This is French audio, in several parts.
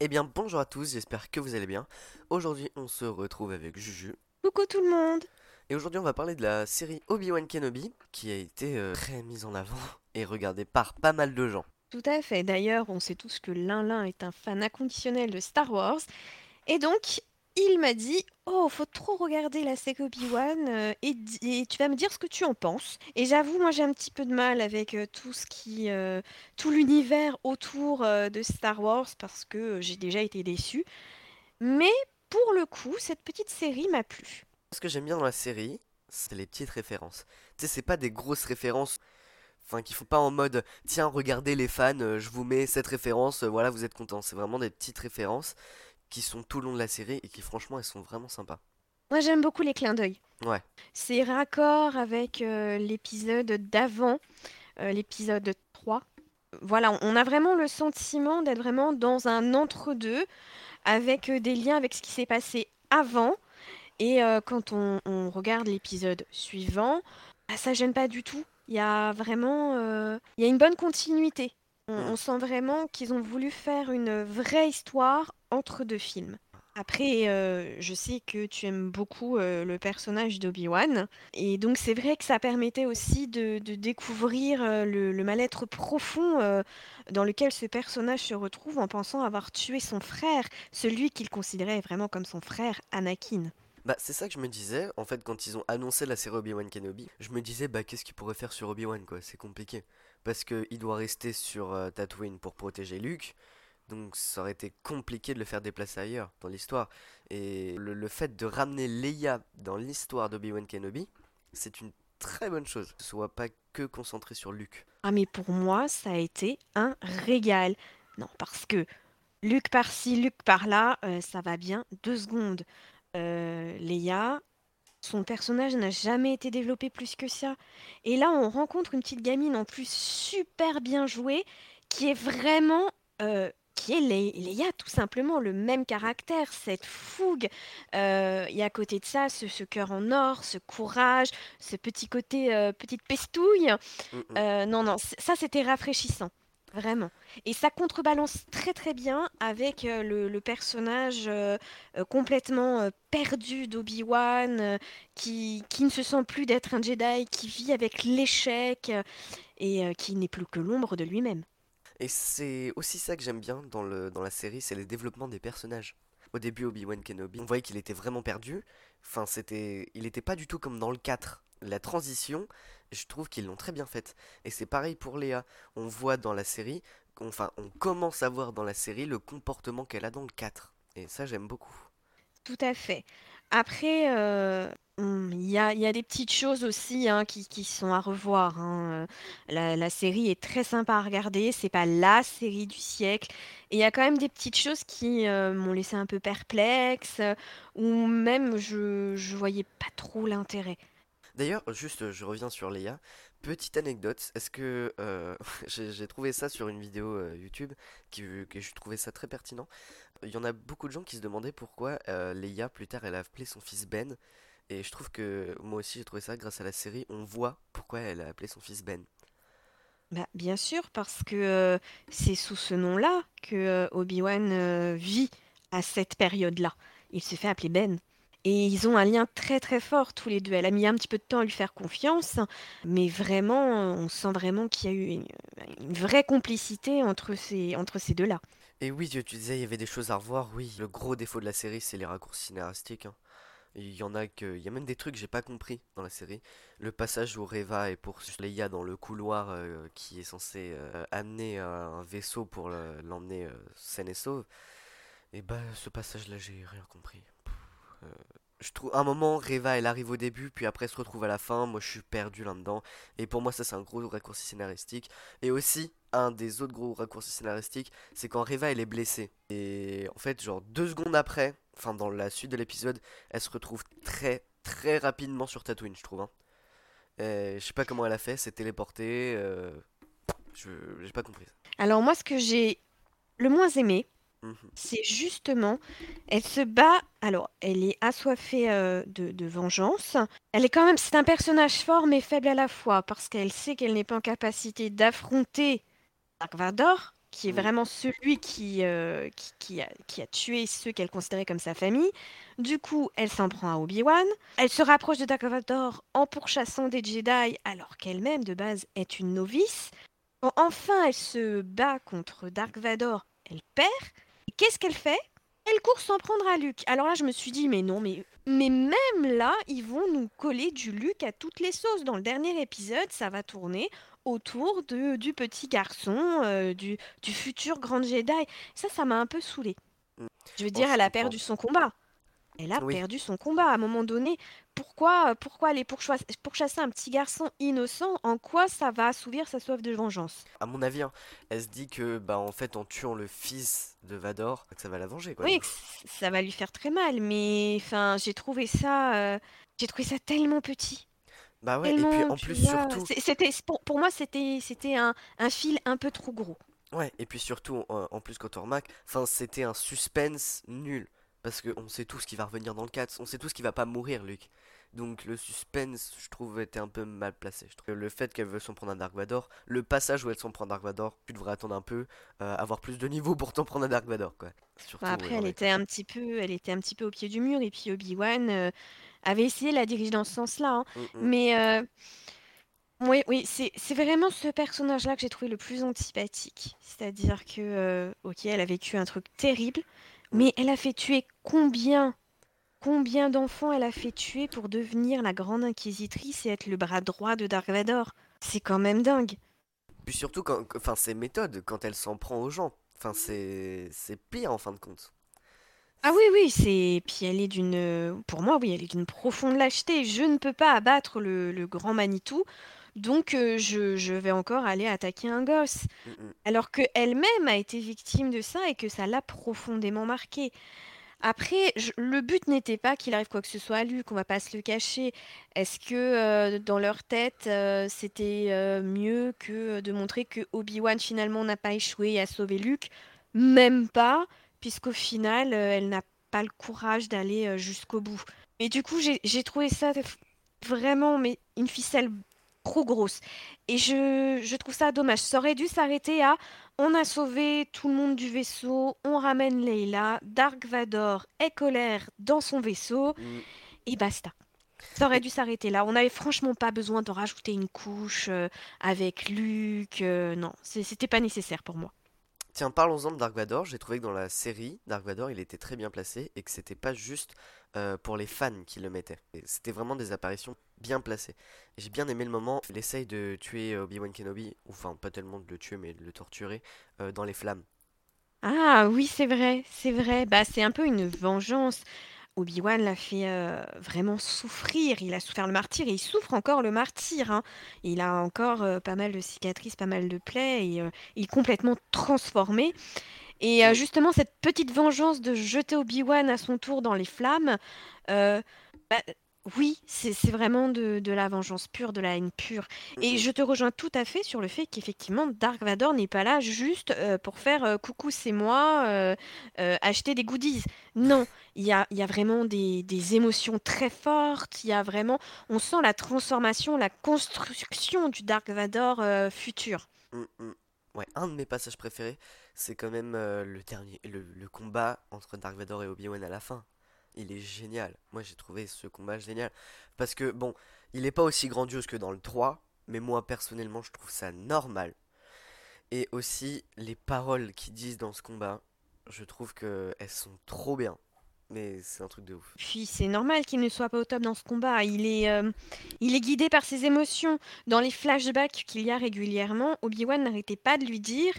Eh bien bonjour à tous, j'espère que vous allez bien. Aujourd'hui on se retrouve avec Juju. Coucou tout le monde Et aujourd'hui on va parler de la série Obi-Wan Kenobi qui a été euh, très mise en avant et regardée par pas mal de gens. Tout à fait. D'ailleurs, on sait tous que l'un est un fan inconditionnel de Star Wars. Et donc, il m'a dit Oh, faut trop regarder la série Obi-Wan euh, et, tu vas me dire ce que tu en penses. Et j'avoue, moi j'ai un petit peu de mal avec euh, tout ce qui, euh, tout l'univers autour euh, de Star Wars parce que j'ai déjà été déçue. Mais pour le coup, cette petite série m'a plu. Ce que j'aime bien dans la série, c'est les petites références. Tu sais, c'est pas des grosses références. Enfin, qu'il faut pas en mode tiens, regardez les fans, je vous mets cette référence, voilà, vous êtes contents. C'est vraiment des petites références qui sont tout le long de la série et qui, franchement, elles sont vraiment sympas. Moi j'aime beaucoup les clins d'œil. Ouais. C'est raccord avec euh, l'épisode d'avant, euh, l'épisode 3. Voilà, on a vraiment le sentiment d'être vraiment dans un entre-deux, avec euh, des liens avec ce qui s'est passé avant. Et euh, quand on, on regarde l'épisode suivant, bah, ça gêne pas du tout. Il y a vraiment, il y a une bonne continuité. On, Mm. on sent vraiment qu'ils ont voulu faire une vraie histoire entre deux films. Après, euh, je sais que tu aimes beaucoup euh, le personnage d'Obi-Wan, et donc c'est vrai que ça permettait aussi de, de découvrir euh, le, le mal-être profond dans lequel ce personnage se retrouve en pensant avoir tué son frère, celui qu'il considérait vraiment comme son frère, Anakin. Bah, c'est ça que je me disais, en fait, quand ils ont annoncé la série Obi-Wan Kenobi, je me disais, bah, qu'est-ce qu'ils pourraient faire sur Obi-Wan, quoi, c'est compliqué. Parce qu'il doit rester sur euh, Tatooine pour protéger Luke, donc ça aurait été compliqué de le faire déplacer ailleurs, dans l'histoire. Et le, fait de ramener Leia dans l'histoire d'Obi-Wan Kenobi, c'est une très bonne chose, que ce soit pas que concentré sur Luke. Ah mais pour moi, ça a été un régal. Non, parce que Luc par-ci, Luc par-là, euh, ça va bien deux secondes. Euh, Leia, son personnage n'a jamais été développé plus que ça. Et là, on rencontre une petite gamine en plus super bien jouée, qui est vraiment... euh, qui est Leia, tout simplement, le même caractère, cette fougue. Euh, et à côté de ça, ce, ce cœur en or, ce courage, ce petit côté, euh, petite pestouille. Mm, mm. Euh, non, non, ça c'était rafraîchissant, vraiment. Et ça contrebalance très très bien avec euh, le, personnage euh, euh, complètement perdu d'Obi-Wan, qui, qui ne se sent plus d'être un Jedi, qui vit avec l'échec et qui n'est plus que l'ombre de lui-même. Et c'est aussi ça que j'aime bien dans, le, dans la série, c'est le développement des personnages. Au début, Obi-Wan Kenobi, on voyait qu'il était vraiment perdu. Enfin, c'était, il n'était pas du tout comme dans le 4. La transition, je trouve qu'ils l'ont très bien faite. Et c'est pareil pour Léa. On voit dans la série, enfin, on commence à voir dans la série le comportement qu'elle a dans le 4. Et ça, j'aime beaucoup. Tout à fait. Après, euh, hum, il y a, des petites choses aussi hein, qui, sont à revoir. hein. Euh, La, série est très sympa à regarder. C'est pas la série du siècle. Et il y a quand même des petites choses qui euh, m'ont laissé un peu perplexe, ou même je, je voyais pas trop l'intérêt. D'ailleurs, juste, je reviens sur Léa. Petite anecdote, est-ce que euh, j'ai trouvé ça sur une vidéo euh, YouTube qui, que je trouvais ça très pertinent. Il y en a beaucoup de gens qui se demandaient pourquoi euh, plus tard elle a appelé son fils Ben. Et je trouve que moi aussi j'ai trouvé ça grâce à la série, on voit pourquoi elle a appelé son fils Ben. Bah, bien sûr, parce que euh, c'est sous ce nom-là que Obi-Wan vit à cette période-là. Il se fait appeler Ben. Et ils ont un lien très très fort tous les deux. Elle a mis un petit peu de temps à lui faire confiance, mais vraiment, euh, on sent vraiment qu'il y a eu une, vraie complicité entre ces, entre ces deux-là. Et oui, tu disais il y avait des choses à revoir, oui. Le gros défaut de la série c'est les raccourcis scénaristiques. hein. Il y en a que, il y a même des trucs que j'ai pas compris dans la série. Le passage où Reva est pour Leia dans le couloir euh, qui est censé euh, amener un vaisseau pour le- l'emmener euh, saine et sauve. Et bah ce passage-là j'ai rien compris. Euh, je trouve un moment Reva elle arrive au début puis après elle se retrouve à la fin. Moi je suis perdu là-dedans. Et pour moi ça c'est un gros raccourci scénaristique. Et aussi un des autres gros raccourcis scénaristiques c'est quand Reva elle est blessée. Et en fait genre deux secondes après, enfin dans la suite de l'épisode, elle se retrouve très très rapidement sur Tatooine je trouve. hein. Euh, je sais pas comment elle a fait, s'est téléportée. euh, je j'ai pas compris. Alors moi, ce que j'ai le moins aimé, Mhm. c'est justement, elle se bat, alors elle est assoiffée euh, de, de vengeance. Elle est quand même, c'est un personnage fort mais faible à la fois, parce qu'elle sait qu'elle n'est pas en capacité d'affronter Dark Vador, qui est Mm. vraiment celui qui, euh, qui, qui a, qui a tué ceux qu'elle considérait comme sa famille. Du coup, elle s'en prend à Obi-Wan. Elle se rapproche de Dark Vador en pourchassant des Jedi, alors qu'elle-même, de base, est une novice. Quand enfin elle se bat contre Dark Vador, elle perd. Qu'est-ce qu'elle fait? Elle court s'en prendre à Luke. Alors là, je me suis dit, mais non, mais, mais même là, ils vont nous coller du Luke à toutes les sauces. Dans le dernier épisode, ça va tourner autour de, du petit garçon, euh, du, du futur grand Jedi. Ça, ça m'a un peu saoulée. Mm. Je veux dire, elle a perdu son combat. Elle a Oui. perdu son combat à un moment donné. Pourquoi, pourquoi aller pourchasser un petit garçon innocent? En quoi ça va assouvir sa soif de vengeance? À mon avis, hein, elle se dit que, bah, en fait, en tuant le fils de Vador, que ça va la venger, quoi. Oui, ça va lui faire très mal, mais enfin, j'ai trouvé ça, euh, j'ai trouvé ça tellement petit, Bah ouais, et puis en plus, vois, surtout, c'était pour, pour moi c'était c'était un, un fil un peu trop gros. ouais, et puis surtout, en, en plus, quand on remarque, enfin, c'était un suspense nul. Parce qu'on sait tout ce qui va revenir dans le 4, on sait tout ce qui va pas mourir, Luke. Donc le suspense, je trouve, était un peu mal placé. Je trouve. Le fait qu'elle veut s'en prendre un Dark Vador, le passage où elle s'en prend un Dark Vador, tu devrais attendre un peu, euh, avoir plus de niveau pour t'en prendre un Dark Vador, quoi. Surtout, Enfin, après, ouais, elle était un petit peu, elle était un petit peu au pied du mur, et puis Obi-Wan euh, avait essayé de la diriger dans ce sens-là, hein. Mm, mm. Mais euh, oui, oui, c'est vraiment ce personnage-là que j'ai trouvé le plus antipathique. C'est-à-dire que, ok, elle a vécu un truc terrible, mais elle a fait tuer combien, combien d'enfants elle a fait tuer pour devenir la grande inquisitrice et être le bras droit de Dark Vador? C'est quand même dingue. Puis surtout, quand, enfin, ses méthodes, quand elle s'en prend aux gens, enfin, c'est c'est pire en fin de compte. Ah oui, oui, c'est. Puis elle est d'une. Pour moi, oui, elle est d'une profonde lâcheté. Je ne peux pas abattre le, le grand Manitou, donc euh, je, je vais encore aller attaquer un gosse. Mm, mm. Alors qu'elle-même a été victime de ça et que ça l'a profondément marquée. Après, je- le but n'était pas qu'il arrive quoi que ce soit à Luke, on va pas se le cacher. Est-ce que euh, dans leur tête, euh, c'était euh, mieux que de montrer que Obi-Wan finalement n'a pas échoué et a sauvé Luke? Même pas, puisqu'au final, elle n'a pas le courage d'aller jusqu'au bout. Et du coup, j'ai trouvé ça vraiment, mais une ficelle trop grosse. Et je, je trouve ça dommage. Ça aurait dû s'arrêter à on a sauvé tout le monde du vaisseau, on ramène Leila, Dark Vador est colère dans son vaisseau, Mm. et basta. Ça aurait dû s'arrêter là. On n'avait franchement pas besoin de rajouter une couche euh, avec Luke. euh, non, c'était pas nécessaire pour moi. Tiens, parlons-en de Dark Vador. J'ai trouvé que dans la série, Dark Vador, il était très bien placé et que c'était pas juste euh, pour les fans qui le mettaient. Et C'était vraiment des apparitions bien placées. Et J'ai bien aimé le moment il essaye de tuer euh, Obi-Wan Kenobi, ou enfin pas tellement de le tuer, mais de le torturer euh, dans les flammes. Ah oui, c'est vrai, c'est vrai. Bah, c'est un peu une vengeance. Obi-Wan l'a fait euh, vraiment souffrir. Il a souffert le martyr et il souffre encore le martyr. hein. Il a encore pas mal de cicatrices, pas mal de plaies et il est complètement transformé. Et justement, cette petite vengeance de jeter Obi-Wan à son tour dans les flammes, bah, oui, c'est vraiment de, de la vengeance pure, de la haine pure. Et mm. je te rejoins tout à fait sur le fait qu'effectivement, Dark Vador n'est pas là juste euh, pour faire euh, coucou, c'est moi, euh, acheter des goodies. Non, il y a, il y a vraiment des, des émotions très fortes. Il y a vraiment, on sent la transformation, la construction du Dark Vador futur. Mm, mm. Ouais, un de mes passages préférés, c'est quand même le dernier, le, le combat entre Dark Vador et Obi-Wan à la fin. Il est génial. Moi, j'ai trouvé ce combat génial. Parce que, bon, il est pas aussi grandiose que dans le 3, mais moi, personnellement, je trouve ça normal. Et aussi, les paroles qu'ils disent dans ce combat, je trouve que elles sont trop bien. Mais c'est un truc de ouf. Puis c'est normal qu'il ne soit pas au top dans ce combat. Il est, euh, il est guidé par ses émotions. Dans les flashbacks qu'il y a régulièrement, Obi-Wan n'arrêtait pas de lui dire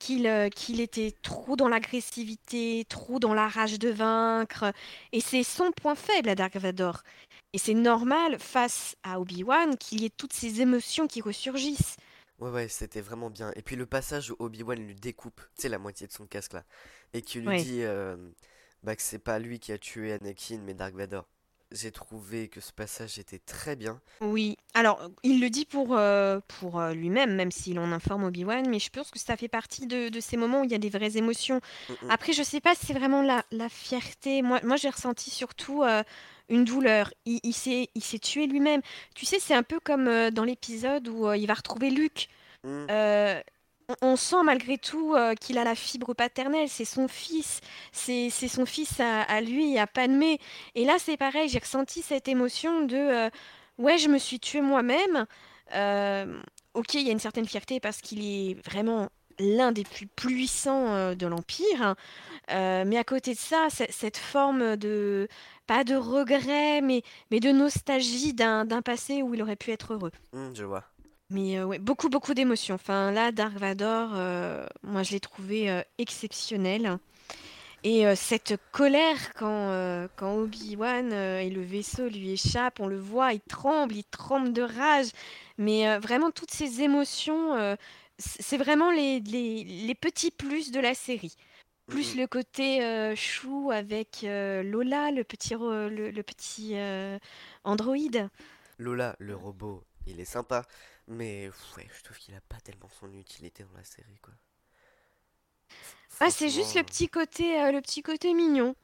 qu'il euh, qu'il était trop dans l'agressivité, trop dans la rage de vaincre. Et c'est son point faible à Dark Vador. Et c'est normal face à Obi-Wan qu'il y ait toutes ces émotions qui ressurgissent. Ouais, ouais, c'était vraiment bien. Et puis le passage où Obi-Wan lui découpe, tu sais, la moitié de son casque là, et qui lui Ouais. dit euh, bah, que c'est pas lui qui a tué Anakin, mais Dark Vador. J'ai trouvé que ce passage était très bien. Oui, alors il le dit pour, euh, pour euh, lui-même, même s'il en informe Obi-Wan, mais je pense que ça fait partie de, de ces moments où il y a des vraies émotions. Mm, mm. Après, je sais pas si c'est vraiment la, la fierté. Moi, moi j'ai ressenti surtout euh, une douleur. Il, il s'est, il s'est tué lui-même. Tu sais, c'est un peu comme euh, dans l'épisode où il va retrouver Luke. Mm. On sent malgré tout euh, qu'il a la fibre paternelle, c'est son fils, c'est son fils à, lui, à Padmé. Et là, c'est pareil, j'ai ressenti cette émotion de euh, ouais, je me suis tué moi-même. Euh, ok, il y a une certaine fierté parce qu'il est vraiment l'un des plus puissants de l'Empire. mais à côté de ça, cette forme de, pas de regret, mais, mais de nostalgie d'un passé où il aurait pu être heureux. Mmh, je vois. Mais euh, ouais, beaucoup, beaucoup d'émotions. Enfin, là, Dark Vador, euh, moi, je l'ai trouvé euh, exceptionnel. Et cette colère quand, quand Obi-Wan et le vaisseau lui échappent, on le voit, il tremble, il tremble de rage. Mais vraiment, toutes ces émotions, c'est vraiment les, les, les petits plus de la série. Plus le côté chou avec Lola, le petit, le, le petit androïde. Lola, le robot, il est sympa. Mais ouais, je trouve qu'il a pas tellement son utilité dans la série, quoi. Ah, c'est juste le petit côté, euh, le petit côté mignon.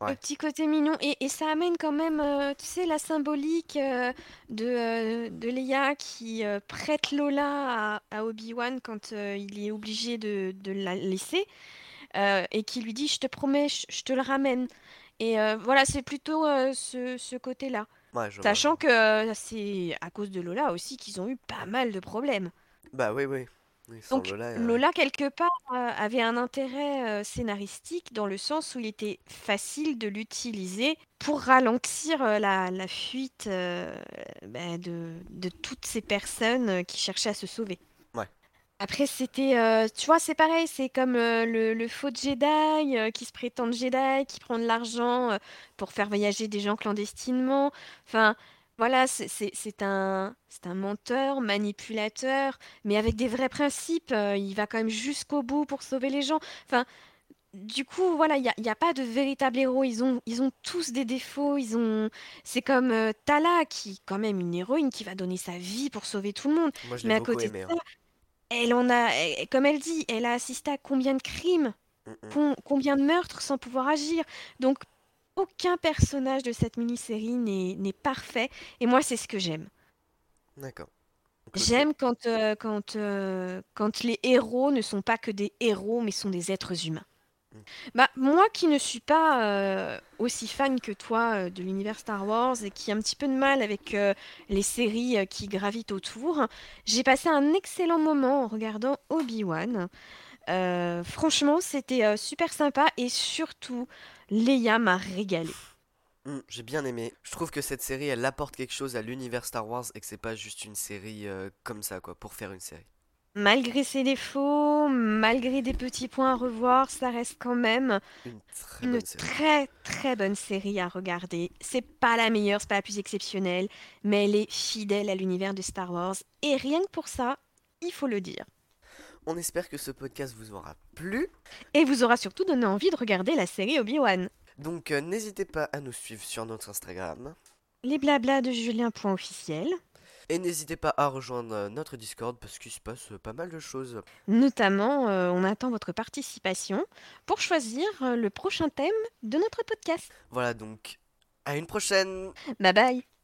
Le petit côté mignon. Et, et ça amène quand même, euh, tu sais, la symbolique euh, de, de Leia qui prête Lola à, à Obi-Wan quand il est obligé de, de la laisser. et qui lui dit, je te promets, je, te le ramène. Et voilà, c'est plutôt ce, ce côté-là. Sachant que euh, c'est à cause de Lola aussi qu'ils ont eu pas mal de problèmes. Bah oui, oui. Donc euh, Lola, quelque part, euh, avait un intérêt scénaristique dans le sens où il était facile de l'utiliser pour ralentir la, la fuite bah, de, de toutes ces personnes qui cherchaient à se sauver. Après, c'était, euh, tu vois, c'est pareil, c'est comme euh, le, le faux Jedi euh, qui se prétend Jedi, qui prend de l'argent pour faire voyager des gens clandestinement. Enfin, voilà, c'est un, c'est un menteur, manipulateur, mais avec des vrais principes. il va quand même jusqu'au bout pour sauver les gens. Enfin, du coup, voilà, il n'y a, y a pas de véritable héros. Ils ont, ils ont tous des défauts. Ils ont, c'est comme Tala, qui, quand même, une héroïne qui va donner sa vie pour sauver tout le monde. Moi, je Mais à côté de hein. Elle en a, comme elle dit, elle a assisté à combien de crimes, combien de meurtres sans pouvoir agir. Donc, aucun personnage de cette mini-série n'est parfait. Et moi, c'est ce que j'aime. D'accord. J'aime quand, euh, quand, euh, quand les héros ne sont pas que des héros, mais sont des êtres humains. Bah, moi qui ne suis pas euh, aussi fan que toi euh, de l'univers Star Wars et qui a un petit peu de mal avec euh, les séries qui gravitent autour, j'ai passé un excellent moment en regardant Obi-Wan. franchement, c'était super sympa et surtout, Leia m'a régalé. Mm, j'ai bien aimé. Je trouve que cette série, elle apporte quelque chose à l'univers Star Wars et que c'est pas juste une série comme ça, quoi, pour faire une série. Malgré ses défauts, malgré des petits points à revoir, ça reste quand même une très très bonne série à regarder. C'est pas la meilleure, c'est pas la plus exceptionnelle, mais elle est fidèle à l'univers de Star Wars. Et rien que pour ça, il faut le dire. On espère que ce podcast vous aura plu. Et vous aura surtout donné envie de regarder la série Obi-Wan. Donc euh, n'hésitez pas à nous suivre sur notre Instagram. Les blablas de Julien.officiel. Et n'hésitez pas à rejoindre euh, notre Discord parce qu'il se passe euh, pas mal de choses. Notamment, euh, on attend votre participation pour choisir le prochain thème de notre podcast. Voilà donc, à une prochaine Bye bye